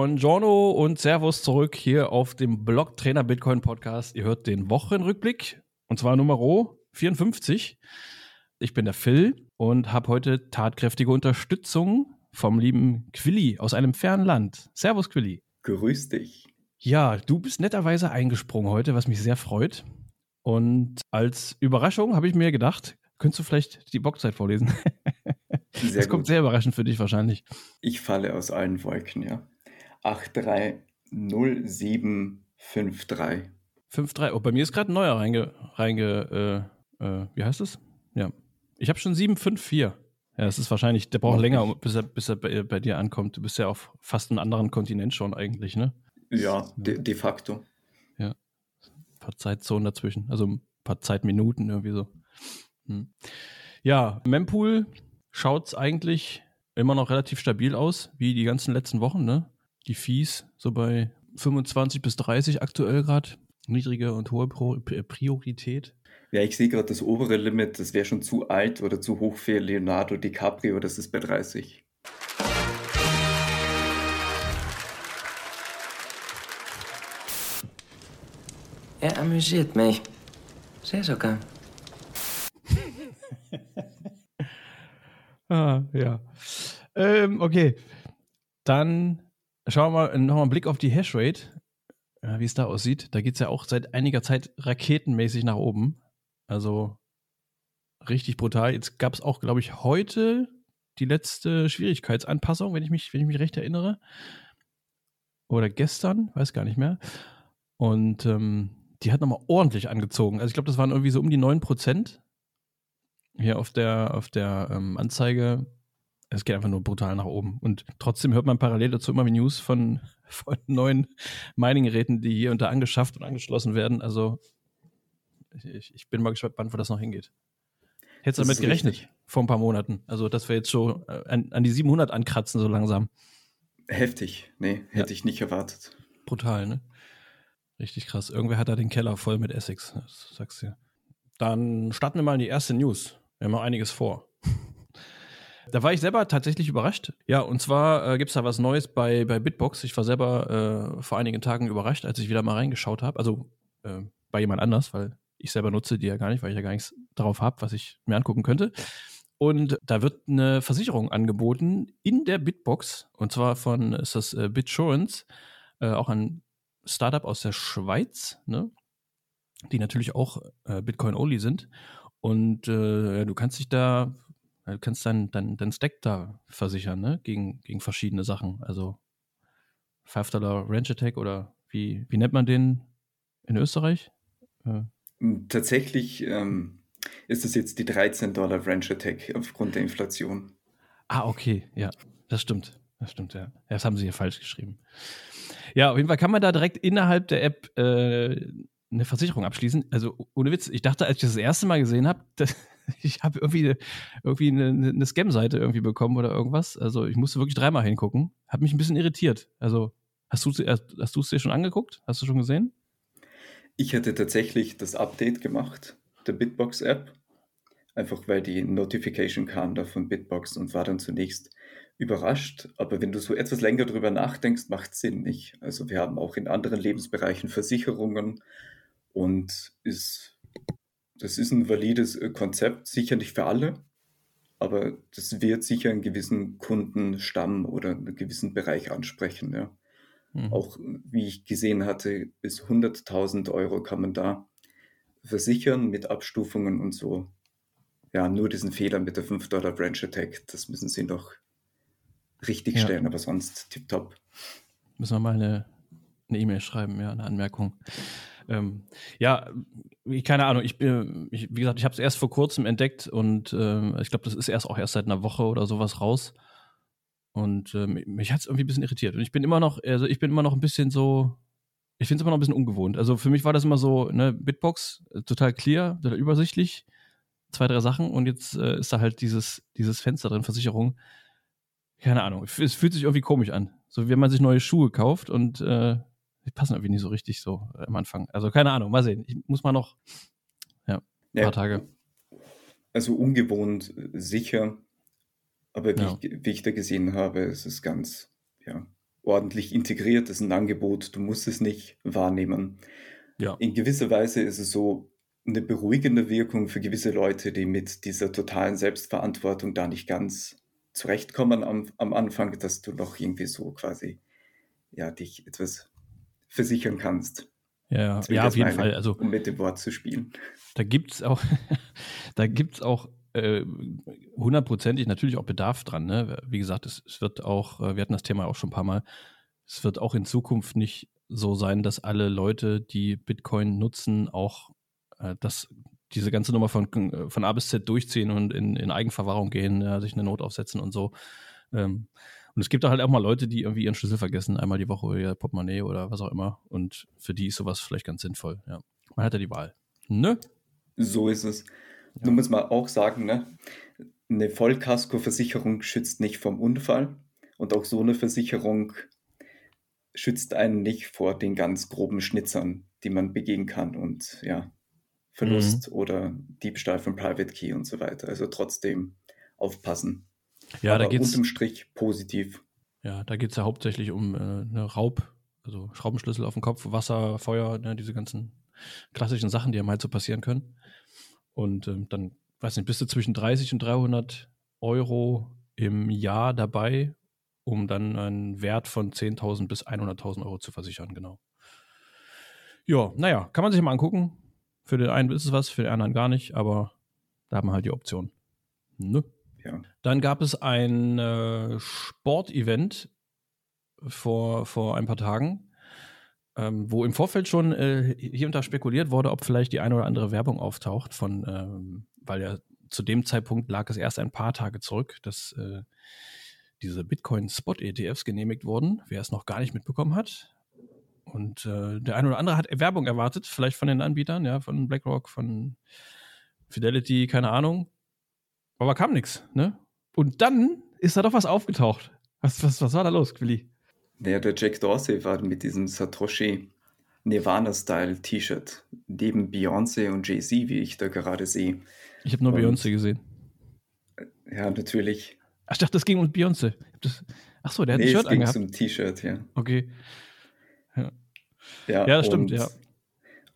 Buongiorno und Servus zurück hier auf dem Blog Trainer Bitcoin Podcast. Ihr hört den Wochenrückblick und zwar Nummer 54. Ich bin der Phil und habe heute tatkräftige Unterstützung vom lieben Quilly aus einem fernen Land. Servus Quilly. Grüß dich. Ja, du bist netterweise eingesprungen heute, was mich sehr freut. Und als Überraschung habe ich mir gedacht, könntest du vielleicht die Boxzeit vorlesen? Sehr das gut. kommt sehr überraschend für dich wahrscheinlich. Ich falle aus allen Wolken, ja. 830753. 53. Oh, bei mir ist gerade ein neuer reinge, reinge äh, äh, wie heißt es? Ja. Ich habe schon 754. Ja, das ist wahrscheinlich, der braucht länger, bis er, bis er bei, bei, dir ankommt. Du bist ja auf fast einem anderen Kontinent schon eigentlich, ne? Ja, de, de facto. Ja. Ein paar Zeitzonen dazwischen, also ein paar Zeitminuten irgendwie so. Hm. Ja, Mempool schaut es eigentlich immer noch relativ stabil aus, wie die ganzen letzten Wochen, ne? Die Fees so bei 25 bis 30 aktuell gerade. Niedrige und hohe Priorität. Ja, ich sehe gerade das obere Limit, das wäre schon zu alt oder zu hoch für Leonardo DiCaprio, das ist bei 30. Er amüsiert mich. Sehr sogar. ah, ja. Ähm, okay. Dann schauen wir mal nochmal einen Blick auf die Hashrate, wie es da aussieht. Da geht es ja auch seit einiger Zeit raketenmäßig nach oben. Also richtig brutal. Jetzt gab es auch, glaube ich, heute die letzte Schwierigkeitsanpassung, wenn ich mich, wenn ich mich recht erinnere. Oder gestern, weiß gar nicht mehr. Und ähm, die hat nochmal ordentlich angezogen. Also ich glaube, das waren irgendwie so um die 9% hier auf der, auf der ähm, Anzeige. Es geht einfach nur brutal nach oben. Und trotzdem hört man parallel dazu immer News von, von neuen Mining-Geräten, die hier unter angeschafft und angeschlossen werden. Also ich, ich bin mal gespannt, wo das noch hingeht. Hättest du damit gerechnet richtig. vor ein paar Monaten? Also, dass wir jetzt so äh, an, an die 700 ankratzen, so langsam. Heftig. Nee, hätte ja. ich nicht erwartet. Brutal, ne? Richtig krass. Irgendwer hat da den Keller voll mit Essex, das sagst du. Dann starten wir mal in die erste News. Wir haben noch einiges vor. Da war ich selber tatsächlich überrascht. Ja, und zwar äh, gibt es da was Neues bei, bei Bitbox. Ich war selber äh, vor einigen Tagen überrascht, als ich wieder mal reingeschaut habe. Also äh, bei jemand anders, weil ich selber nutze die ja gar nicht, weil ich ja gar nichts drauf habe, was ich mir angucken könnte. Und da wird eine Versicherung angeboten in der Bitbox. Und zwar von, ist das äh, Bitsurance, äh, auch ein Startup aus der Schweiz, ne? die natürlich auch äh, Bitcoin-only sind. Und äh, du kannst dich da, du kannst dein, dein, dein Stack da versichern, ne? Gegen, gegen verschiedene Sachen. Also 5 Dollar Ranch Attack oder wie, wie nennt man den in Österreich? Äh. Tatsächlich ähm, ist es jetzt die 13 Dollar Ranch Attack aufgrund der Inflation. Ah, okay, ja, das stimmt. Das stimmt, ja. Das haben sie hier falsch geschrieben. Ja, auf jeden Fall kann man da direkt innerhalb der App äh, eine Versicherung abschließen. Also ohne Witz, ich dachte, als ich das, das erste Mal gesehen habe, ich habe irgendwie, irgendwie eine, eine Scam-Seite irgendwie bekommen oder irgendwas. Also ich musste wirklich dreimal hingucken. Hat mich ein bisschen irritiert. Also hast du hast du es dir schon angeguckt? Hast du schon gesehen? Ich hatte tatsächlich das Update gemacht, der Bitbox-App. Einfach weil die Notification kam da von Bitbox und war dann zunächst überrascht. Aber wenn du so etwas länger drüber nachdenkst, macht es Sinn nicht. Also wir haben auch in anderen Lebensbereichen Versicherungen und ist, das ist ein valides äh, Konzept, sicher nicht für alle, aber das wird sicher einen gewissen Kundenstamm oder einen gewissen Bereich ansprechen. Ja. Mhm. Auch wie ich gesehen hatte, bis 100.000 Euro kann man da versichern mit Abstufungen und so. Ja, nur diesen Fehler mit der 5 Dollar Branch Attack, das müssen sie noch richtig ja. stellen, aber sonst tipptopp. Müssen wir mal eine E-Mail e schreiben, ja, eine Anmerkung. Ähm, ja, keine Ahnung, ich, ich wie gesagt, ich habe es erst vor kurzem entdeckt und äh, ich glaube, das ist erst auch erst seit einer Woche oder sowas raus. Und äh, mich hat es irgendwie ein bisschen irritiert. Und ich bin immer noch, also ich bin immer noch ein bisschen so, ich finde es immer noch ein bisschen ungewohnt. Also für mich war das immer so, ne, Bitbox, äh, total clear, total übersichtlich, zwei, drei Sachen und jetzt äh, ist da halt dieses, dieses Fenster drin, Versicherung. Keine Ahnung, es fühlt sich irgendwie komisch an. So wie wenn man sich neue Schuhe kauft und äh, die passen irgendwie nicht so richtig so äh, am Anfang. Also keine Ahnung, mal sehen. Ich muss mal noch ja, ein ja, paar Tage. Also ungewohnt äh, sicher, aber wie, ja. ich, wie ich da gesehen habe, ist es ganz, ja, ordentlich integriert, das ist ein Angebot, du musst es nicht wahrnehmen. Ja. In gewisser Weise ist es so eine beruhigende Wirkung für gewisse Leute, die mit dieser totalen Selbstverantwortung da nicht ganz zurechtkommen am, am Anfang, dass du noch irgendwie so quasi ja, dich etwas versichern kannst. Ja, ja auf jeden meine, Fall. Also Um mit dem Wort zu spielen. da gibt es auch, da gibt's auch äh, hundertprozentig natürlich auch Bedarf dran. Ne? Wie gesagt, es, es wird auch, äh, wir hatten das Thema auch schon ein paar Mal, es wird auch in Zukunft nicht so sein, dass alle Leute, die Bitcoin nutzen, auch äh, das, diese ganze Nummer von, von A bis Z durchziehen und in, in Eigenverwahrung gehen, ja, sich eine Not aufsetzen und so. Ähm, und es gibt da halt auch mal Leute, die irgendwie ihren Schlüssel vergessen, einmal die Woche oder ihr Portemonnaie oder was auch immer. Und für die ist sowas vielleicht ganz sinnvoll. Ja. Man hat ja die Wahl. Ne? So ist es. Ja. Nun muss man auch sagen, ne, eine Vollkaskoversicherung schützt nicht vom Unfall und auch so eine Versicherung schützt einen nicht vor den ganz groben Schnitzern, die man begehen kann und ja, Verlust Mhm. oder Diebstahl von Private Key und so weiter. Also trotzdem aufpassen. Ja, da Aber geht's. unterm Strich positiv. Ja, da geht es ja hauptsächlich um äh, eine Raub, also Schraubenschlüssel auf dem Kopf, Wasser, Feuer, ne, diese ganzen klassischen Sachen, die einem halt so passieren können. Und ähm, dann, weiß nicht, bist du zwischen 30 und 300 Euro im Jahr dabei, um dann einen Wert von 10.000 bis 100.000 Euro zu versichern, genau. Ja, naja, kann man sich mal angucken. Für den einen ist es was, für den anderen gar nicht, aber da haben wir halt die Option. Ne? Ja. Dann gab es ein äh, Sportevent vor, vor ein paar Tagen, ähm, wo im Vorfeld schon äh, hier und da spekuliert wurde, ob vielleicht die eine oder andere Werbung auftaucht, von, ähm, weil ja zu dem Zeitpunkt lag es erst ein paar Tage zurück, dass äh, diese Bitcoin-Spot-ETFs genehmigt wurden, wer es noch gar nicht mitbekommen hat. Und äh, der eine oder andere hat Werbung erwartet, vielleicht von den Anbietern, ja, von BlackRock, von Fidelity, keine Ahnung. Aber kam nichts, ne? Und dann ist da doch was aufgetaucht. Was, was, was war da los, Willi? Naja, der Jack Dorsey war mit diesem Satoshi Nirvana-Style T-Shirt neben Beyoncé und Jay-Z, wie ich da gerade sehe. Ich habe nur Beyoncé gesehen. Ja, natürlich. Ach, ich dachte, das ging um Beyoncé. Ach so, der hat Nee, ein es Shirt ging angehabt. zum T-Shirt, ja. Okay. Ja, Ja, das stimmt, ja.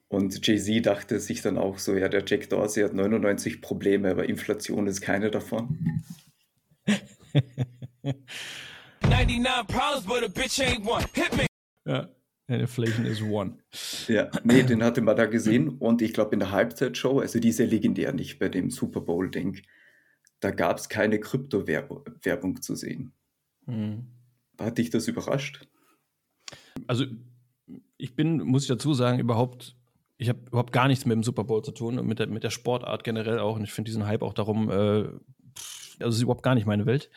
Und Jay-Z dachte sich dann auch so, ja, der Jack Dorsey hat 99 Probleme, aber Inflation ist keine davon. 99 problems, but a bitch ain't one. Hit me. Ja. Inflation is one. Ja, nee, den hatte man da gesehen und ich glaube in der Halbzeitshow, also die ist ja legendär nicht bei dem Super Bowl-Ding, da gab es keine Krypto-Werbung zu sehen. Hm. Hat dich das überrascht? Also, ich bin, muss ich dazu sagen, überhaupt, ich habe überhaupt gar nichts mit dem Super Bowl zu tun und mit der, mit der Sportart generell auch. Und ich finde diesen Hype auch darum, äh, also ist überhaupt gar nicht meine Welt.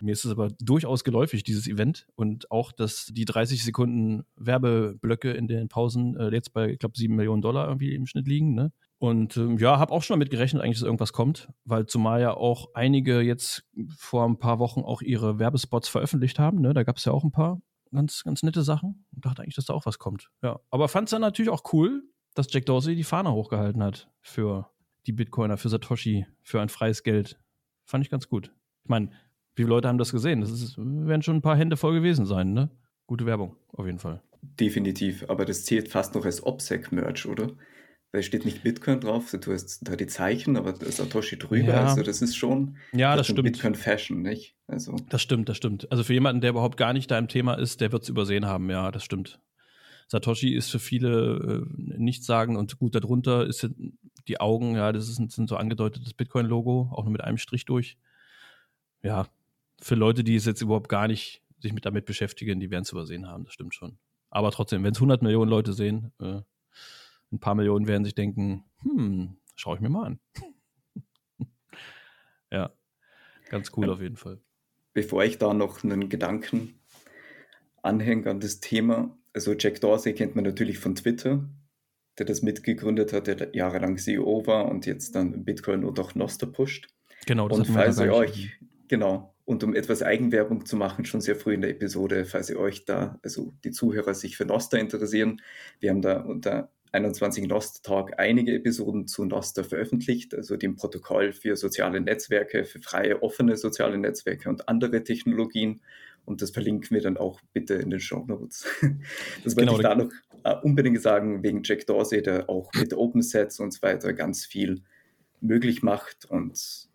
Mir ist es aber durchaus geläufig, dieses Event. Und auch, dass die 30 Sekunden Werbeblöcke in den Pausen äh, jetzt bei, ich glaube, 7 Millionen Dollar irgendwie im Schnitt liegen. Ne? Und ähm, ja, habe auch schon damit gerechnet, eigentlich, dass irgendwas kommt, weil zumal ja auch einige jetzt vor ein paar Wochen auch ihre Werbespots veröffentlicht haben. Ne? Da gab es ja auch ein paar ganz, ganz nette Sachen. Und dachte eigentlich, dass da auch was kommt. Ja. Aber fand es dann natürlich auch cool, dass Jack Dorsey die Fahne hochgehalten hat für die Bitcoiner, für Satoshi, für ein freies Geld. Fand ich ganz gut. Ich meine, wie viele Leute haben das gesehen? Das ist, werden schon ein paar Hände voll gewesen sein, ne? Gute Werbung, auf jeden Fall. Definitiv, aber das zählt fast noch als OPSEC-Merch, oder? Weil steht nicht Bitcoin drauf, du hast da die Zeichen, aber Satoshi drüber, Ja. also das ist schon Ja, das stimmt. Bitcoin-Fashion, nicht? Also, Das stimmt, das stimmt. Also für jemanden, der überhaupt gar nicht da im Thema ist, der wird es übersehen haben, ja, das stimmt. Satoshi ist für viele äh, nichts sagen und gut darunter ist die Augen, ja, das ist, sind so angedeutetes Bitcoin-Logo, auch nur mit einem Strich durch. Ja, für Leute, die es jetzt überhaupt gar nicht sich mit damit beschäftigen, die werden es übersehen haben, das stimmt schon. Aber trotzdem, wenn es 100 Millionen Leute sehen, äh, ein paar Millionen werden sich denken, hm, schaue ich mir mal an. ja, ganz cool auf jeden Fall. bevor ich da noch einen Gedanken anhänge an das Thema, also Jack Dorsey kennt man natürlich von Twitter, der das mitgegründet hat, der jahrelang CEO war und jetzt dann Bitcoin und auch Noster pusht. Genau, das Und falls ihr euch, genau, und um etwas Eigenwerbung zu machen, schon sehr früh in der Episode, falls ihr euch da, also die Zuhörer sich für Noster interessieren, wir haben da unter 21 Noster Talk einige Episoden zu Noster veröffentlicht, also dem Protokoll für soziale Netzwerke, für freie, offene soziale Netzwerke und andere Technologien. Und das verlinken wir dann auch bitte in den Show Notes. Das wollte Genau, ich da- noch äh, unbedingt sagen, wegen Jack Dorsey, der auch mit Open Sets und so weiter ganz viel möglich macht und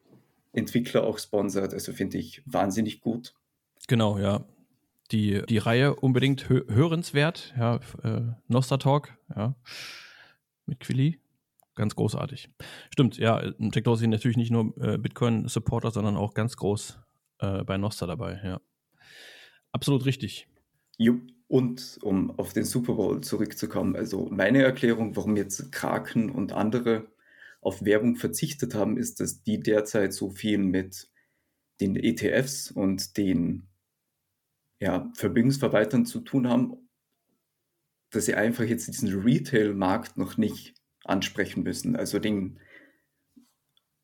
Entwickler auch sponsert. Also finde ich wahnsinnig gut. Genau, ja. Die, die Reihe unbedingt hö hörenswert. Ja, äh, Nostra Talk, ja. Mit Quilly. Ganz großartig. Stimmt, ja. Jack Dorsey natürlich nicht nur äh, Bitcoin-Supporter, sondern auch ganz groß äh, bei Nostra dabei, ja. Absolut richtig. Jupp. Und um auf den Super Bowl zurückzukommen, also meine Erklärung, warum jetzt Kraken und andere auf Werbung verzichtet haben, ist, dass die derzeit so viel mit den ETFs und den ja, Vermögensverwaltern zu tun haben, dass sie einfach jetzt diesen Retail-Markt noch nicht ansprechen müssen. Also den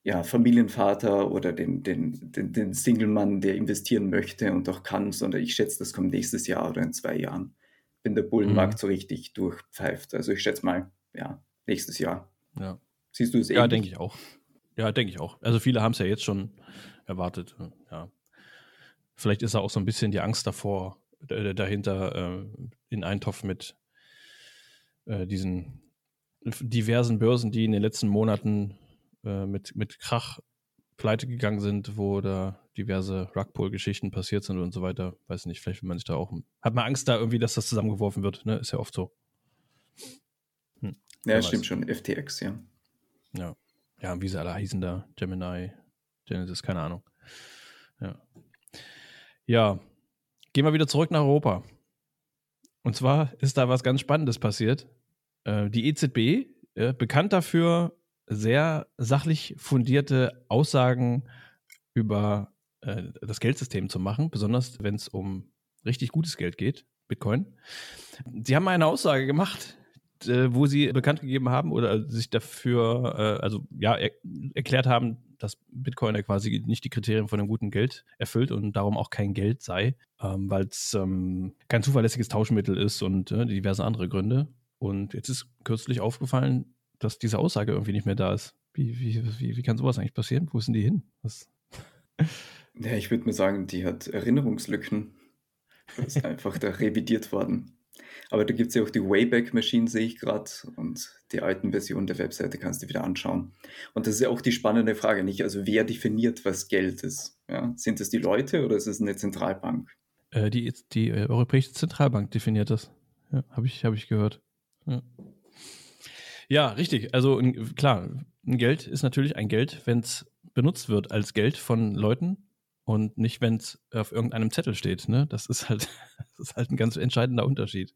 ja, Familienvater oder den, den, den, den Single-Mann, der investieren möchte und auch kann, sondern ich schätze, das kommt nächstes Jahr oder in zwei Jahren, wenn der Bullenmarkt Mhm. so richtig durchpfeift. Also ich schätze mal, ja, nächstes Jahr. Ja, Siehst du es ja ähnlich? denke ich auch. Ja, denke ich auch. Also viele haben es ja jetzt schon erwartet. Ja. Vielleicht ist da auch so ein bisschen die Angst davor, dahinter äh, in einen Topf mit äh, diesen diversen Börsen, die in den letzten Monaten äh, mit, mit Krach pleite gegangen sind, wo da diverse Rugpull-Geschichten passiert sind und so weiter. Weiß nicht, vielleicht will man sich da auch. Hat man Angst da irgendwie, dass das zusammengeworfen wird, ne? Ist ja oft so. Ja, Wer stimmt weiß. schon, FTX, ja. Ja. Ja, wie sie alle hießen da. Gemini, Genesis, keine Ahnung. Ja. Ja. Gehen wir wieder zurück nach Europa. Und zwar ist da was ganz Spannendes passiert. Äh, die EZB, äh, bekannt dafür, sehr sachlich fundierte Aussagen über äh, das Geldsystem zu machen, besonders wenn es um richtig gutes Geld geht, Bitcoin. Sie haben eine Aussage gemacht, äh, wo sie bekannt gegeben haben oder sich dafür, äh, also ja, er, erklärt haben, dass Bitcoin ja quasi nicht die Kriterien von einem guten Geld erfüllt und darum auch kein Geld sei, ähm, weil es ähm, kein zuverlässiges Tauschmittel ist und äh, diverse andere Gründe. Und jetzt ist kürzlich aufgefallen, dass diese Aussage irgendwie nicht mehr da ist. Wie, wie, wie, wie kann sowas eigentlich passieren? Wo sind die hin? Was? Ja, ich würde mal sagen, die hat Erinnerungslücken. Das ist einfach da revidiert worden. Aber da gibt es ja auch die Wayback Machine, sehe ich gerade. Und die alten Versionen der Webseite kannst du wieder anschauen. Und das ist ja auch die spannende Frage, nicht? Also wer definiert, was Geld ist? Ja? Sind es die Leute oder ist es eine Zentralbank? Äh, die die äh, Europäische Zentralbank definiert das. Ja, habe ich, hab ich gehört. Ja. Ja, richtig. Also ein, klar, ein Geld ist natürlich ein Geld, wenn es benutzt wird als Geld von Leuten und nicht, wenn es auf irgendeinem Zettel steht. Ne? Das ist halt, das ist halt ein ganz entscheidender Unterschied.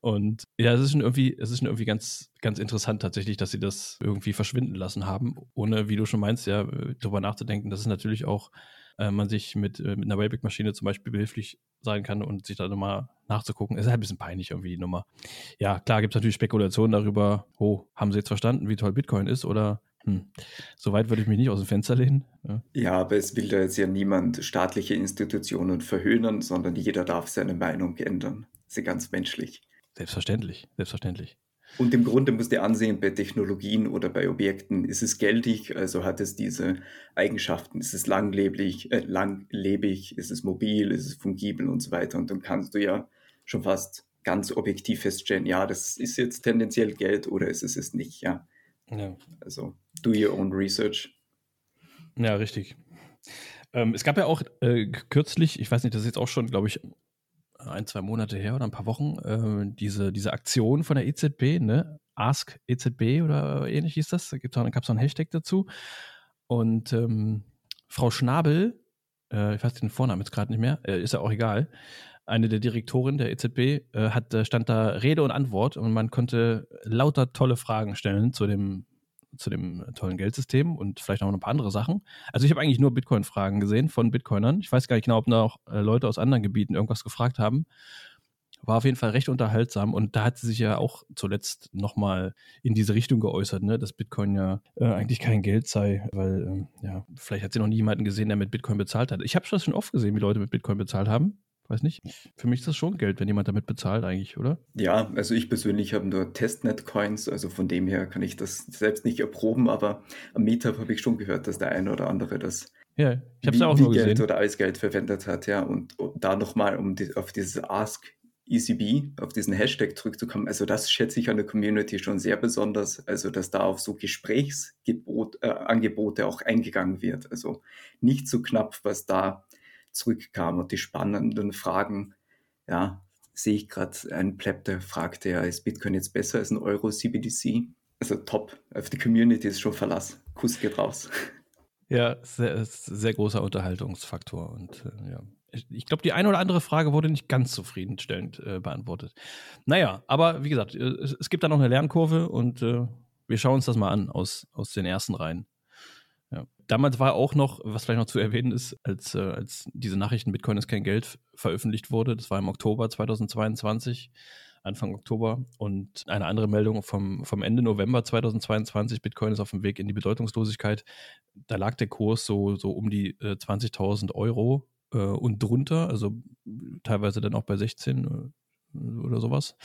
Und ja, es ist schon irgendwie, es ist schon irgendwie ganz, ganz interessant tatsächlich, dass sie das irgendwie verschwinden lassen haben, ohne, wie du schon meinst, ja, darüber nachzudenken, dass es natürlich auch äh, man sich mit, äh, mit einer Wayback-Maschine zum Beispiel behilflich sein kann und sich da nochmal nachzugucken. Ist halt ein bisschen peinlich irgendwie die Nummer. Ja, klar gibt es natürlich Spekulationen darüber, oh, haben sie jetzt verstanden, wie toll Bitcoin ist oder hm, so weit würde ich mich nicht aus dem Fenster lehnen. Ja. Ja, aber es will da jetzt ja niemand staatliche Institutionen verhöhnen, sondern jeder darf seine Meinung ändern. Das ist ja ganz menschlich. Selbstverständlich, selbstverständlich. Und im Grunde musst du ansehen, bei Technologien oder bei Objekten ist es geldig, also hat es diese Eigenschaften, ist es langlebig, äh, langlebig, ist es mobil, ist es fungibel und so weiter. Und dann kannst du ja schon fast ganz objektiv feststellen, ja, das ist jetzt tendenziell Geld oder ist es es nicht, ja. Ja. Also do your own research. Ja, richtig. Ähm, es gab ja auch äh, kürzlich, ich weiß nicht, das ist jetzt auch schon, glaube ich, ein, zwei Monate her oder ein paar Wochen, äh, diese, diese Aktion von der EZB, ne? Ask EZB oder ähnlich hieß das. Da gab es so einen Hashtag dazu. Und ähm, Frau Schnabel, äh, ich weiß den Vornamen jetzt gerade nicht mehr, äh, ist ja auch egal, eine der Direktoren der EZB, äh, hat, äh, stand da Rede und Antwort und man konnte lauter tolle Fragen stellen zu dem, zu dem tollen Geldsystem und vielleicht auch noch ein paar andere Sachen. Also ich habe eigentlich nur Bitcoin-Fragen gesehen von Bitcoinern. Ich weiß gar nicht genau, ob auch äh, Leute aus anderen Gebieten irgendwas gefragt haben. War auf jeden Fall recht unterhaltsam und da hat sie sich ja auch zuletzt nochmal in diese Richtung geäußert, ne, dass Bitcoin ja äh, eigentlich kein Geld sei, weil ähm, ja, vielleicht hat sie noch nie jemanden gesehen, der mit Bitcoin bezahlt hat. Ich habe schon oft gesehen, wie Leute mit Bitcoin bezahlt haben. Weiß nicht. Für mich ist das schon Geld, wenn jemand damit bezahlt, eigentlich, oder? Ja, also ich persönlich habe nur Testnet-Coins, also von dem her kann ich das selbst nicht erproben, aber am Meetup habe ich schon gehört, dass der eine oder andere das Ja, ich habe es wie, auch wie nur Geld gesehen. oder als Geld verwendet hat, ja. Und, und da nochmal, um die, auf dieses Ask ECB, auf diesen Hashtag zurückzukommen, also das schätze ich an der Community schon sehr besonders, also dass da auf so Gesprächsangebote äh, auch eingegangen wird. Also nicht so knapp, was da zurückkam und die spannenden Fragen, ja, sehe ich gerade einen Pleb, der fragte, ja, ist Bitcoin jetzt besser als ein Euro CBDC? Also top, auf die Community ist schon Verlass. Kuss geht raus. Ja, sehr, sehr großer Unterhaltungsfaktor. Und äh, ja, ich, glaube, die eine oder andere Frage wurde nicht ganz zufriedenstellend äh, beantwortet. Naja, aber wie gesagt, äh, es, es gibt da noch eine Lernkurve und äh, wir schauen uns das mal an aus, aus den ersten Reihen. Ja. Damals war auch noch, was vielleicht noch zu erwähnen ist, als, äh, als diese Nachrichten Bitcoin ist kein Geld veröffentlicht wurde, das war im Oktober 2022, Anfang Oktober. Und eine andere Meldung vom, vom Ende November 2022, Bitcoin ist auf dem Weg in die Bedeutungslosigkeit. Da lag der Kurs so, so um die äh, 20.000 Euro äh, und drunter, also teilweise dann auch bei 16 äh, oder sowas.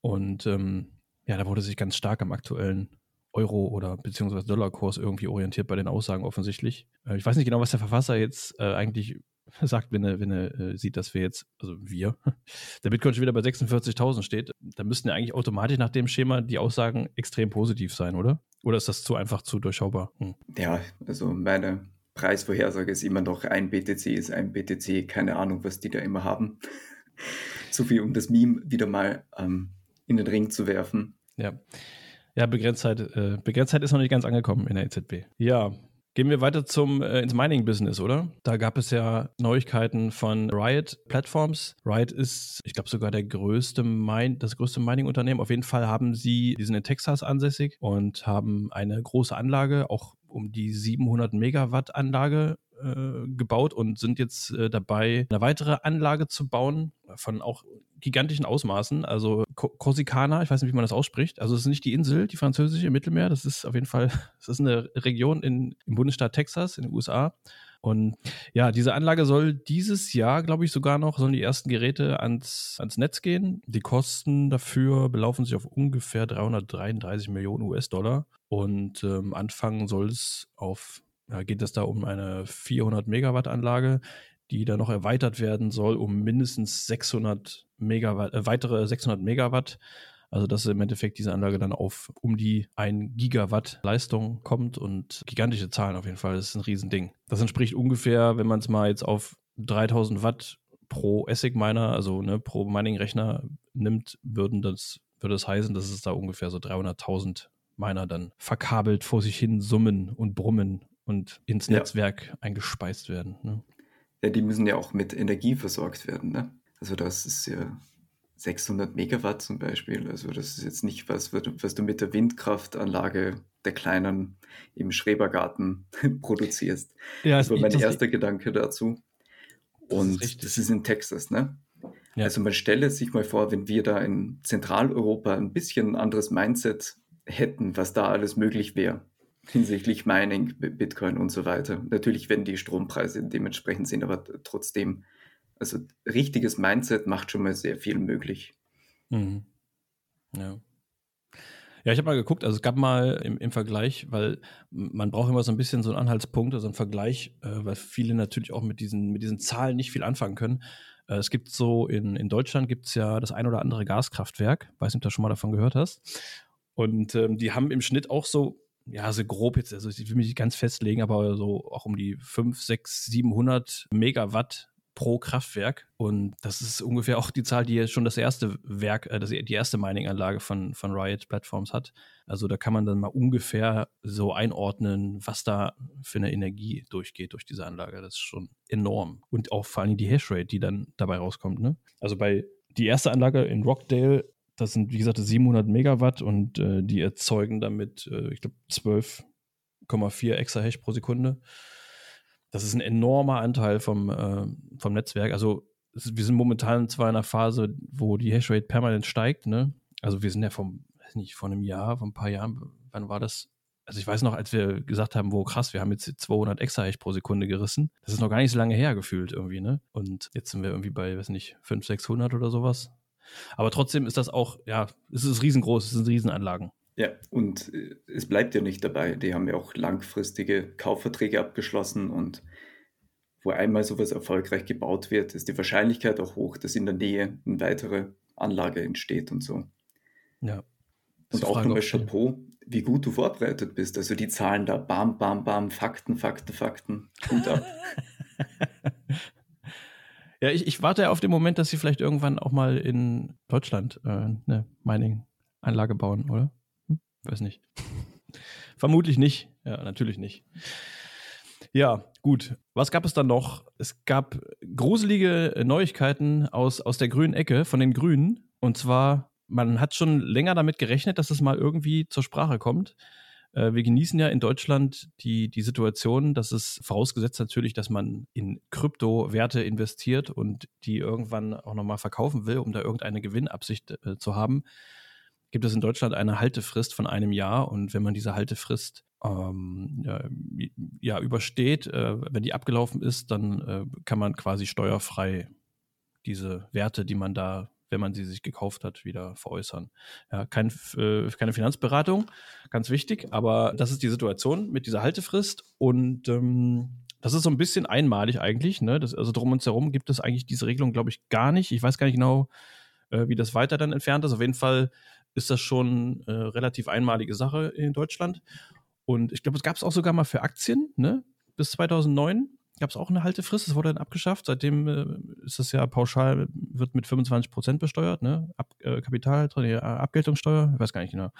Und ähm, ja, da wurde sich ganz stark am aktuellen Euro- oder beziehungsweise Dollarkurs irgendwie orientiert bei den Aussagen offensichtlich. Äh, ich weiß nicht genau, was der Verfasser jetzt äh, eigentlich sagt, wenn er, wenn er äh, sieht, dass wir jetzt, also wir, der Bitcoin schon wieder bei 46.000 steht, dann müssten ja eigentlich automatisch nach dem Schema die Aussagen extrem positiv sein, oder? Oder ist das zu einfach, zu durchschaubar? Hm. Ja, also meine Preisvorhersage ist immer noch ein BTC ist ein BTC, keine Ahnung, was die da immer haben. so viel, um das Meme wieder mal ähm, in den Ring zu werfen. Ja. Ja, Begrenztheit, äh, Begrenztheit ist noch nicht ganz angekommen in der EZB. Ja, Gehen wir weiter zum äh, ins Mining-Business, oder? Da gab es ja Neuigkeiten von Riot Platforms. Riot ist, ich glaube, sogar der größte Mine, das größte Mining-Unternehmen. Auf jeden Fall haben sie, die sind in Texas ansässig und haben eine große Anlage, auch um die 700 Megawatt Anlage äh, gebaut und sind jetzt äh, dabei, eine weitere Anlage zu bauen von auch gigantischen Ausmaßen. Also Ko- Corsicana, ich weiß nicht, wie man das ausspricht. Also es ist nicht die Insel, die französische im Mittelmeer. Das ist auf jeden Fall, das ist eine Region in, im Bundesstaat Texas in den USA. Und ja, diese Anlage soll dieses Jahr, glaube ich, sogar noch, sollen die ersten Geräte ans, ans Netz gehen. Die Kosten dafür belaufen sich auf ungefähr 333 Millionen US-Dollar. Und ähm, anfangen soll es auf, ja, geht es da um eine 400 Megawatt Anlage, die dann noch erweitert werden soll um mindestens 600 Megawatt, äh, weitere 600 Megawatt. Also, dass im Endeffekt diese Anlage dann auf um die 1 Gigawatt Leistung kommt und gigantische Zahlen auf jeden Fall. Das ist ein Riesending. Das entspricht ungefähr, wenn man es mal jetzt auf 3000 Watt pro ASIC-Miner, also ne, pro Mining-Rechner nimmt, würden das, würde das heißen, dass es da ungefähr so 300.000 Miner dann verkabelt vor sich hin summen und brummen und ins Ja. Netzwerk eingespeist werden. Ne? Ja, die müssen ja auch mit Energie versorgt werden. Ne? Also das ist ja 600 Megawatt zum Beispiel. Also das ist jetzt nicht was, was du mit der Windkraftanlage der kleinen im Schrebergarten produzierst. Ja, Das war mein erster Gedanke dazu. Das ist Und das ist in Texas, ne? Ja. Also man stelle sich mal vor, wenn wir da in Zentraleuropa ein bisschen ein anderes Mindset hätten, was da alles möglich wäre hinsichtlich Mining, Bitcoin und so weiter. Natürlich, wenn die Strompreise dementsprechend sind, aber trotzdem, also richtiges Mindset macht schon mal sehr viel möglich. Mhm. Ja. Ja, ich habe mal geguckt, also es gab mal im, im Vergleich, weil man braucht immer so ein bisschen so einen Anhaltspunkt, also einen Vergleich, äh, weil viele natürlich auch mit diesen, mit diesen Zahlen nicht viel anfangen können. Äh, es gibt so, in, in Deutschland gibt es ja das ein oder andere Gaskraftwerk, weiß nicht, ob du schon mal davon gehört hast. Und ähm, die haben im Schnitt auch so, ja, so grob jetzt, also ich will mich nicht ganz festlegen, aber so auch um die 5, 6, 700 Megawatt pro Kraftwerk. Und das ist ungefähr auch die Zahl, die jetzt schon das erste Werk, äh, die erste Mining-Anlage von, von Riot Platforms hat. Also da kann man dann mal ungefähr so einordnen, was da für eine Energie durchgeht durch diese Anlage. Das ist schon enorm. Und auch vor allem die Hashrate, die dann dabei rauskommt. Ne? Also bei die erste Anlage in Rockdale, das sind wie gesagt 700 Megawatt und äh, die erzeugen damit, äh, ich glaube, 12,4 Exahash pro Sekunde. Das ist ein enormer Anteil vom, äh, vom Netzwerk. Also es, wir sind momentan zwar in einer Phase, wo die Hashrate permanent steigt. Ne? Also wir sind ja vom, weiß nicht, vor einem Jahr, vor ein paar Jahren, wann war das? Also ich weiß noch, als wir gesagt haben, wo krass, wir haben jetzt 200 Exahash pro Sekunde gerissen. Das ist noch gar nicht so lange her gefühlt irgendwie, ne? Und jetzt sind wir irgendwie bei, weiß nicht, 500, 600 oder sowas. Aber trotzdem ist das auch, ja, es ist riesengroß, es sind Riesenanlagen. Ja, und äh, es bleibt ja nicht dabei. Die haben ja auch langfristige Kaufverträge abgeschlossen und wo einmal sowas erfolgreich gebaut wird, ist die Wahrscheinlichkeit auch hoch, dass in der Nähe eine weitere Anlage entsteht und so. Ja. Und auch nochmal Chapeau, wie gut du vorbereitet bist. Also die Zahlen da, bam, bam, bam, Fakten, Fakten, Fakten, gut ab. ja, ich, ich warte auf den Moment, dass sie vielleicht irgendwann auch mal in Deutschland äh, eine Mining-Anlage bauen, oder? Hm? Weiß nicht. Vermutlich nicht. Ja, natürlich nicht. Ja, gut. Was gab es dann noch? Es gab gruselige Neuigkeiten aus, aus der grünen Ecke von den Grünen. Und zwar, man hat schon länger damit gerechnet, dass es mal irgendwie zur Sprache kommt. Äh, wir genießen ja in Deutschland die, die Situation, dass es vorausgesetzt natürlich, dass man in Kryptowerte investiert und die irgendwann auch nochmal verkaufen will, um da irgendeine Gewinnabsicht äh, zu haben, gibt es in Deutschland eine Haltefrist von einem Jahr. Und wenn man diese Haltefrist ähm, ja, übersteht, äh, wenn die abgelaufen ist, dann äh, kann man quasi steuerfrei diese Werte, die man da, wenn man sie sich gekauft hat, wieder veräußern. Ja, kein, äh, keine Finanzberatung, ganz wichtig, aber das ist die Situation mit dieser Haltefrist und ähm, das ist so ein bisschen einmalig eigentlich. Ne? Das, also drum und herum gibt es eigentlich diese Regelung, glaube ich, gar nicht. Ich weiß gar nicht genau, äh, wie das weiter dann entfernt ist. Auf jeden Fall ist das schon äh, relativ einmalige Sache in Deutschland. Und ich glaube, es gab es auch sogar mal für Aktien, ne? Bis 2009 gab es auch eine Haltefrist, das wurde dann abgeschafft. Seitdem äh, ist das ja pauschal, wird mit 25 Prozent besteuert, ne? Ab, äh, Kapital, äh, Abgeltungssteuer, ich weiß gar nicht genau.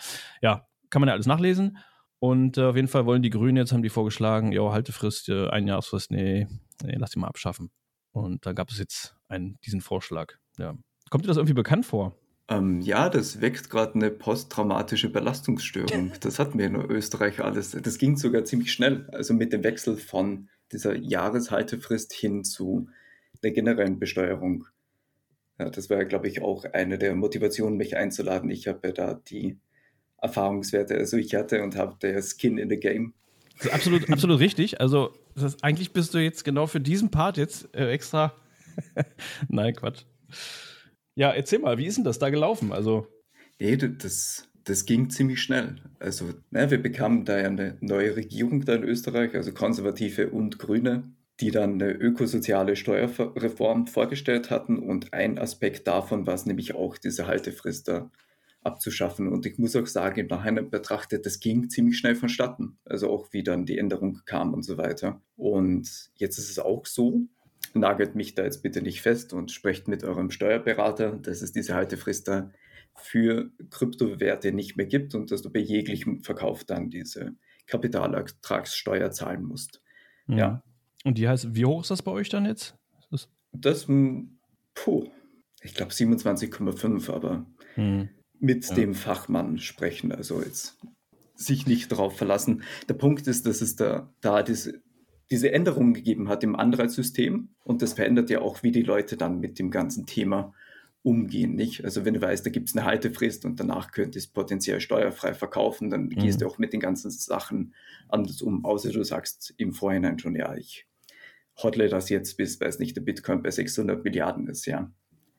Ja, kann man ja alles nachlesen. Und äh, auf jeden Fall wollen die Grünen jetzt, haben die vorgeschlagen, ja, Haltefrist, äh, ein Jahresfrist, nee, nee, lass die mal abschaffen. Und da gab es jetzt einen, diesen Vorschlag. Ja. Kommt dir das irgendwie bekannt vor? Ähm, ja, das weckt gerade eine posttraumatische Belastungsstörung. Das hatten wir in Österreich alles. Das ging sogar ziemlich schnell. Also mit dem Wechsel von dieser Jahreshaltefrist hin zu der generellen Besteuerung. Ja, das war, glaube ich, auch eine der Motivationen, mich einzuladen. Ich habe ja da die Erfahrungswerte, also ich hatte und habe der Skin in the Game. Das absolut, absolut richtig. Also ist, eigentlich bist du jetzt genau für diesen Part jetzt äh, extra. Nein, Quatsch. Ja, erzähl mal, wie ist denn das da gelaufen? Also. Nee, das, das ging ziemlich schnell. Also, ne, wir bekamen da ja eine neue Regierung da in Österreich, also Konservative und Grüne, die dann eine ökosoziale Steuerreform vorgestellt hatten. Und ein Aspekt davon war es nämlich auch, diese Haltefrist da abzuschaffen. Und ich muss auch sagen, im Nachhinein betrachtet, das ging ziemlich schnell vonstatten. Also auch wie dann die Änderung kam und so weiter. Und jetzt ist es auch so, nagelt mich da jetzt bitte nicht fest und sprecht mit eurem Steuerberater, dass es diese Haltefrist da für Kryptowerte nicht mehr gibt und dass du bei jeglichem Verkauf dann diese Kapitalertragssteuer zahlen musst. Mhm. Ja. Und die heißt, wie hoch ist das bei euch dann jetzt? Das, das hm, puh, ich glaube 27,5, aber mhm. mit ja. dem Fachmann sprechen, also jetzt sich nicht darauf verlassen. Der Punkt ist, dass es da, da diese diese Änderungen gegeben hat im Anreizsystem und das verändert ja auch, wie die Leute dann mit dem ganzen Thema umgehen, nicht? Also wenn du weißt, da gibt es eine Haltefrist und danach könntest du es potenziell steuerfrei verkaufen, dann mhm. gehst du auch mit den ganzen Sachen anders um, außer du sagst im Vorhinein schon, ja, ich hodle das jetzt bis, weiß nicht, der Bitcoin bei 600 Milliarden ist, ja.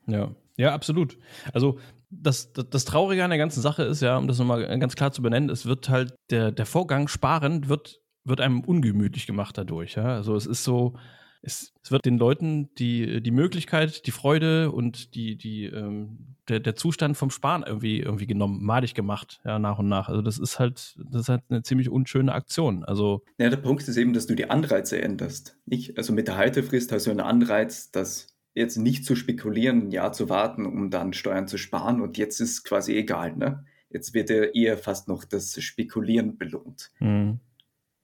Ja, ja, absolut. Also das, das, das, Traurige an der ganzen Sache ist ja, um das nochmal ganz klar zu benennen, es wird halt, der, der Vorgang Sparen wird wird einem ungemütlich gemacht dadurch. Ja? Also es ist so, es, es, wird den Leuten die, die Möglichkeit, die Freude und die, die, ähm, der, der Zustand vom Sparen irgendwie, irgendwie genommen, madig gemacht, ja, nach und nach. Also das ist halt, das ist halt eine ziemlich unschöne Aktion. Also ja, der Punkt ist eben, dass du die Anreize änderst. Nicht? Also mit der Haltefrist hast du einen Anreiz, dass jetzt nicht zu spekulieren, ein Jahr zu warten, um dann Steuern zu sparen und jetzt ist quasi egal, ne? Jetzt wird ja eher fast noch das Spekulieren belohnt. Mhm.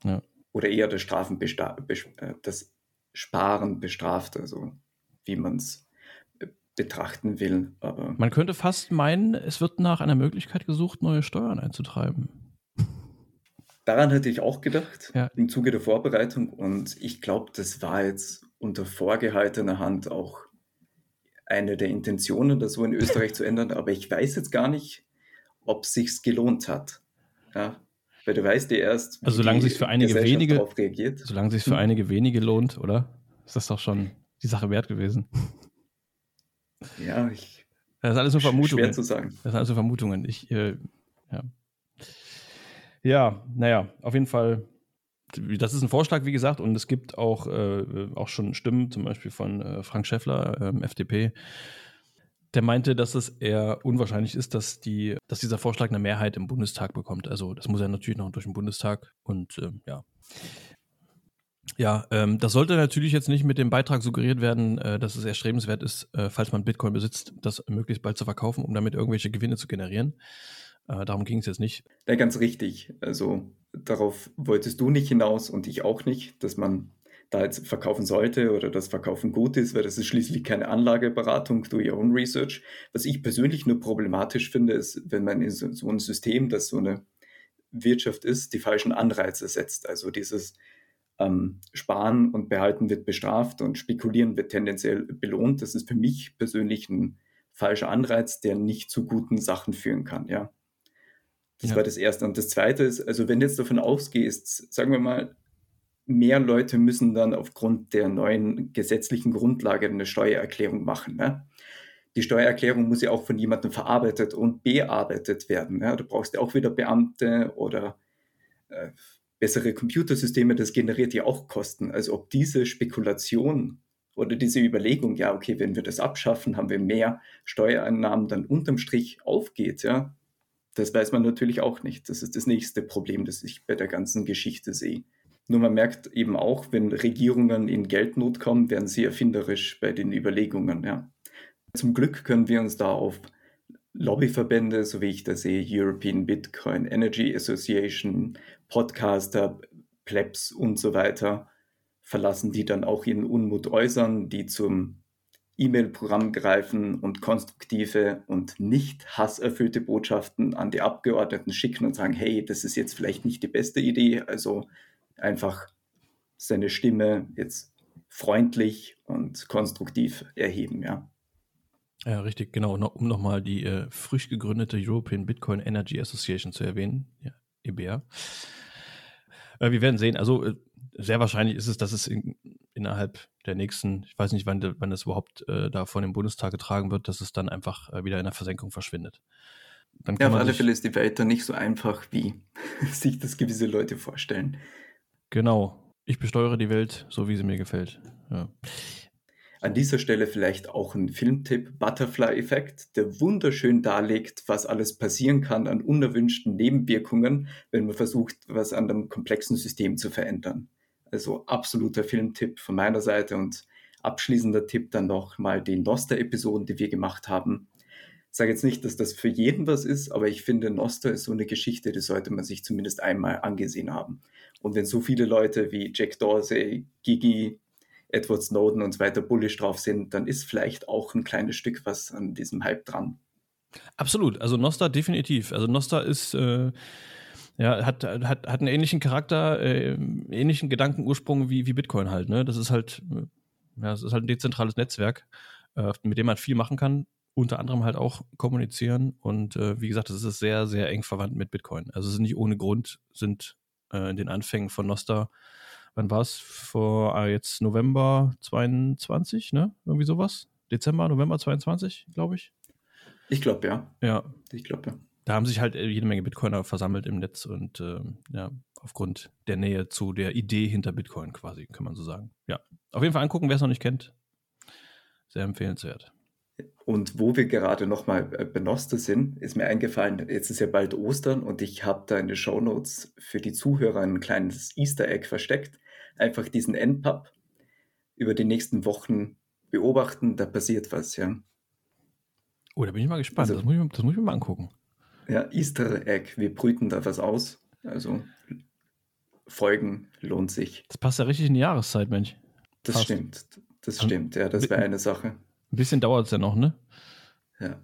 Ja. Oder eher das, Strafen äh, das Sparen bestraft, also wie man es äh, betrachten will. Aber man könnte fast meinen, es wird nach einer Möglichkeit gesucht, neue Steuern einzutreiben. Daran hätte ich auch gedacht ja. im Zuge der Vorbereitung und ich glaube, das war jetzt unter vorgehaltener Hand auch eine der Intentionen, das so in Österreich zu ändern, aber ich weiß jetzt gar nicht, ob es sich gelohnt hat. Ja, weil du weißt ja erst, also solange sich für einige wenige reagiert. Solange sich für einige wenige lohnt, oder? Ist das doch schon die Sache wert gewesen. Ja, ich. Das ist alles nur Vermutungen. Schwer zu sagen. Das sind alles nur Vermutungen. Ich, äh, ja. Ja, naja, auf jeden Fall. Das ist ein Vorschlag, wie gesagt, und es gibt auch, äh, auch schon Stimmen, zum Beispiel von äh, Frank Schäffler, ähm, FDP, der meinte, dass es eher unwahrscheinlich ist, dass, die, dass dieser Vorschlag eine Mehrheit im Bundestag bekommt. Also das muss ja natürlich noch durch den Bundestag und ähm, ja. Ja, ähm, das sollte natürlich jetzt nicht mit dem Beitrag suggeriert werden, äh, dass es erstrebenswert ist, äh, falls man Bitcoin besitzt, das möglichst bald zu verkaufen, um damit irgendwelche Gewinne zu generieren. Äh, darum ging es jetzt nicht. Ja, ganz richtig. Also darauf wolltest du nicht hinaus und ich auch nicht, dass man da jetzt verkaufen sollte oder das Verkaufen gut ist, weil das ist schließlich keine Anlageberatung, do your own research. Was ich persönlich nur problematisch finde, ist, wenn man in so, so ein System, das so eine Wirtschaft ist, die falschen Anreize setzt. Also dieses ähm, Sparen und Behalten wird bestraft und Spekulieren wird tendenziell belohnt. Das ist für mich persönlich ein falscher Anreiz, der nicht zu guten Sachen führen kann, ja. Das ja. war das Erste. Und das Zweite ist, also wenn du jetzt davon ausgehst, sagen wir mal, mehr Leute müssen dann aufgrund der neuen gesetzlichen Grundlage eine Steuererklärung machen. Ne? Die Steuererklärung muss ja auch von jemandem verarbeitet und bearbeitet werden. Ne? Du brauchst ja auch wieder Beamte oder äh, bessere Computersysteme, das generiert ja auch Kosten. Also ob diese Spekulation oder diese Überlegung, ja, okay, wenn wir das abschaffen, haben wir mehr Steuereinnahmen, dann unterm Strich aufgeht, ja, das weiß man natürlich auch nicht. Das ist das nächste Problem, das ich bei der ganzen Geschichte sehe. Nur man merkt eben auch, wenn Regierungen in Geldnot kommen, werden sie erfinderisch bei den Überlegungen. Ja. Zum Glück können wir uns da auf Lobbyverbände, so wie ich das sehe, European Bitcoin Energy Association, Podcaster, Plebs und so weiter verlassen, die dann auch ihren Unmut äußern, die zum E-Mail-Programm greifen und konstruktive und nicht hasserfüllte Botschaften an die Abgeordneten schicken und sagen, hey, das ist jetzt vielleicht nicht die beste Idee, also einfach seine Stimme jetzt freundlich und konstruktiv erheben, ja. Ja, richtig, genau. Um nochmal die äh, frisch gegründete European Bitcoin Energy Association zu erwähnen, ja, EBR. Äh, wir werden sehen. Also äh, sehr wahrscheinlich ist es, dass es in, innerhalb der nächsten, ich weiß nicht, wann, wann das überhaupt äh, da vor dem Bundestag getragen wird, dass es dann einfach äh, wieder in der Versenkung verschwindet. ja, auf alle Fälle ist die Welt dann nicht so einfach, wie sich das gewisse Leute vorstellen. Genau. Ich besteuere die Welt so, wie sie mir gefällt. Ja. An dieser Stelle vielleicht auch ein Filmtipp, Butterfly-Effekt, der wunderschön darlegt, was alles passieren kann an unerwünschten Nebenwirkungen, wenn man versucht, was an einem komplexen System zu verändern. Also absoluter Filmtipp von meiner Seite und abschließender Tipp dann noch mal die Noster-Episoden, die wir gemacht haben. Sage jetzt nicht, dass das für jeden was ist, aber ich finde, Noster ist so eine Geschichte, die sollte man sich zumindest einmal angesehen haben. Und wenn so viele Leute wie Jack Dorsey, Gigi, Edward Snowden und so weiter bullish drauf sind, dann ist vielleicht auch ein kleines Stück was an diesem Hype dran. Absolut, also Nostar definitiv. Also Nostar ist äh, ja, hat, hat, hat einen ähnlichen Charakter, äh, ähnlichen Gedankenursprung wie, wie Bitcoin halt. Ne? Das ist halt, ja, es ist halt ein dezentrales Netzwerk, äh, mit dem man viel machen kann, unter anderem halt auch kommunizieren. Und äh, wie gesagt, es ist sehr, sehr eng verwandt mit Bitcoin. Also es ist nicht ohne Grund, sind äh, in den Anfängen von Nostar. Wann war es? Vor äh, jetzt November 22, ne? Irgendwie sowas? Dezember, November 22, glaube ich. Ich glaube, ja. Ja. Ich glaube, ja. Da haben sich halt äh, jede Menge Bitcoiner versammelt im Netz und äh, ja, aufgrund der Nähe zu der Idee hinter Bitcoin quasi, kann man so sagen. Ja. Auf jeden Fall angucken, wer es noch nicht kennt. Sehr empfehlenswert. Und wo wir gerade nochmal äh, Benoster sind, ist mir eingefallen, jetzt ist ja bald Ostern und ich habe da in den Shownotes für die Zuhörer ein kleines Easter Egg versteckt. Einfach diesen NPub über die nächsten Wochen beobachten, da passiert was, ja. Oh, da bin ich mal gespannt. Also, das, muss ich, das muss ich mir mal angucken. Ja, Easter Egg, wir brüten da was aus. Also Folgen lohnt sich. Das passt ja richtig in die Jahreszeit, Mensch. Das Passt. stimmt. Das stimmt, ja, das wäre eine Sache. Ein bisschen dauert es ja noch, ne? Ja.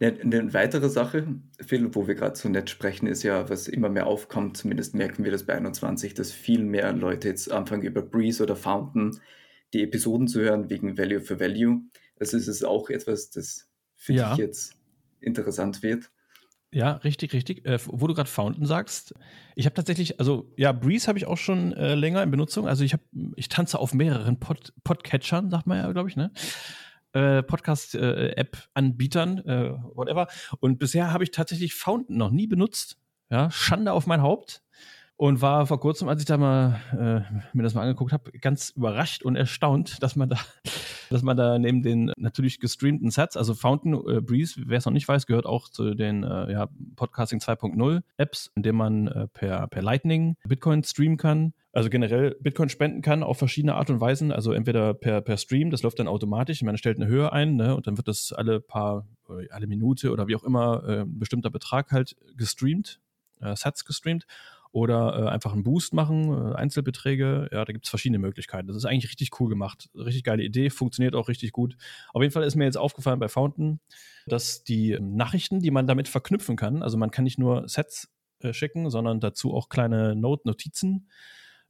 Eine weitere Sache, Phil, wo wir gerade so nett sprechen, ist ja, was immer mehr aufkommt, zumindest merken wir das bei 21, dass viel mehr Leute jetzt anfangen über Breeze oder Fountain die Episoden zu hören wegen Value for Value. Also es ist auch etwas, das für ja. dich jetzt interessant wird. Ja, richtig, richtig. Äh, wo du gerade Fountain sagst, ich habe tatsächlich, also ja, Breeze habe ich auch schon äh, länger in Benutzung. Also ich habe, ich tanze auf mehreren Pod Podcatchern, sagt man ja, glaube ich, ne? Äh, Podcast-App-Anbietern, äh, whatever. Und bisher habe ich tatsächlich Fountain noch nie benutzt. Ja, Schande auf mein Haupt. Und war vor kurzem, als ich da mal äh, mir das mal angeguckt habe, ganz überrascht und erstaunt, dass man da, dass man da neben den natürlich gestreamten Sets, also Fountain äh, Breeze, wer es noch nicht weiß, gehört auch zu den äh, ja, Podcasting 2.0 Apps, in denen man äh, per, per Lightning Bitcoin streamen kann. Also generell Bitcoin spenden kann auf verschiedene Art und Weisen. Also entweder per, per Stream, das läuft dann automatisch, man stellt eine Höhe ein ne, und dann wird das alle paar, alle Minute oder wie auch immer äh, ein bestimmter Betrag halt gestreamt, äh, Sets gestreamt oder äh, einfach einen Boost machen, äh, Einzelbeträge. Ja, da gibt es verschiedene Möglichkeiten. Das ist eigentlich richtig cool gemacht. Richtig geile Idee, funktioniert auch richtig gut. Auf jeden Fall ist mir jetzt aufgefallen bei Fountain, dass die Nachrichten, die man damit verknüpfen kann, also man kann nicht nur Sets äh, schicken, sondern dazu auch kleine Note-Notizen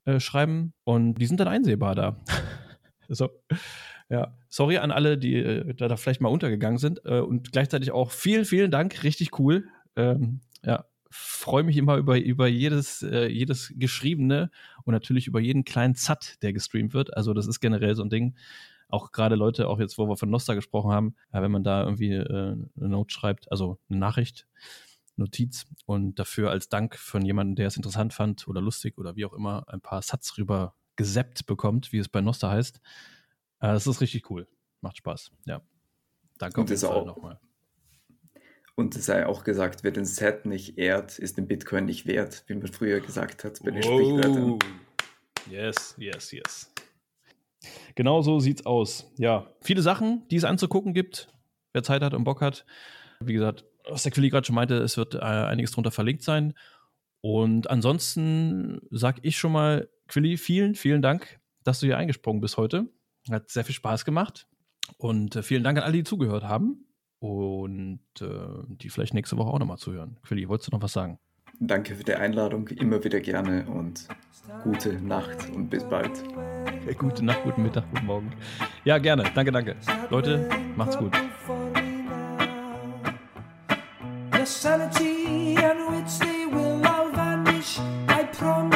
äh, schreiben und die sind dann einsehbar da. so. Ja, sorry an alle, die äh, da, da vielleicht mal untergegangen sind. Äh, und gleichzeitig auch vielen, vielen Dank. Richtig cool. Ähm, ja, freue mich immer über, über jedes, äh, jedes Geschriebene und natürlich über jeden kleinen Zat, der gestreamt wird. Also das ist generell so ein Ding. Auch gerade Leute, auch jetzt, wo wir von Nosta gesprochen haben, ja, wenn man da irgendwie äh, eine Note schreibt, also eine Nachricht, Notiz und dafür als Dank von jemandem, der es interessant fand oder lustig oder wie auch immer, ein paar Satz rüber geseppt bekommt, wie es bei Nosta heißt. Äh, das ist richtig cool. Macht Spaß. Ja. Danke und auf jeden Fall nochmal. Und es sei auch gesagt, wer den Set nicht ehrt, ist den Bitcoin nicht wert, wie man früher gesagt hat bei den oh. Sprichwörtern. Yes, yes, yes. Genau so sieht's aus. Ja, viele Sachen, die es anzugucken gibt, wer Zeit hat und Bock hat. Wie gesagt, was der Quilly gerade schon meinte, es wird äh, einiges drunter verlinkt sein. Und ansonsten sag ich schon mal, Quilly, vielen, vielen Dank, dass du hier eingesprungen bist heute. Hat sehr viel Spaß gemacht. Und äh, vielen Dank an alle, die zugehört haben und äh, die vielleicht nächste Woche auch nochmal zuhören. Quilly, wolltest du noch was sagen? Danke für die Einladung, immer wieder gerne und gute Nacht und bis bald. Gute Nacht, guten Mittag, guten Morgen. Ja, gerne. Danke, danke. Leute, macht's gut. sanity and which they will all vanish. I promise.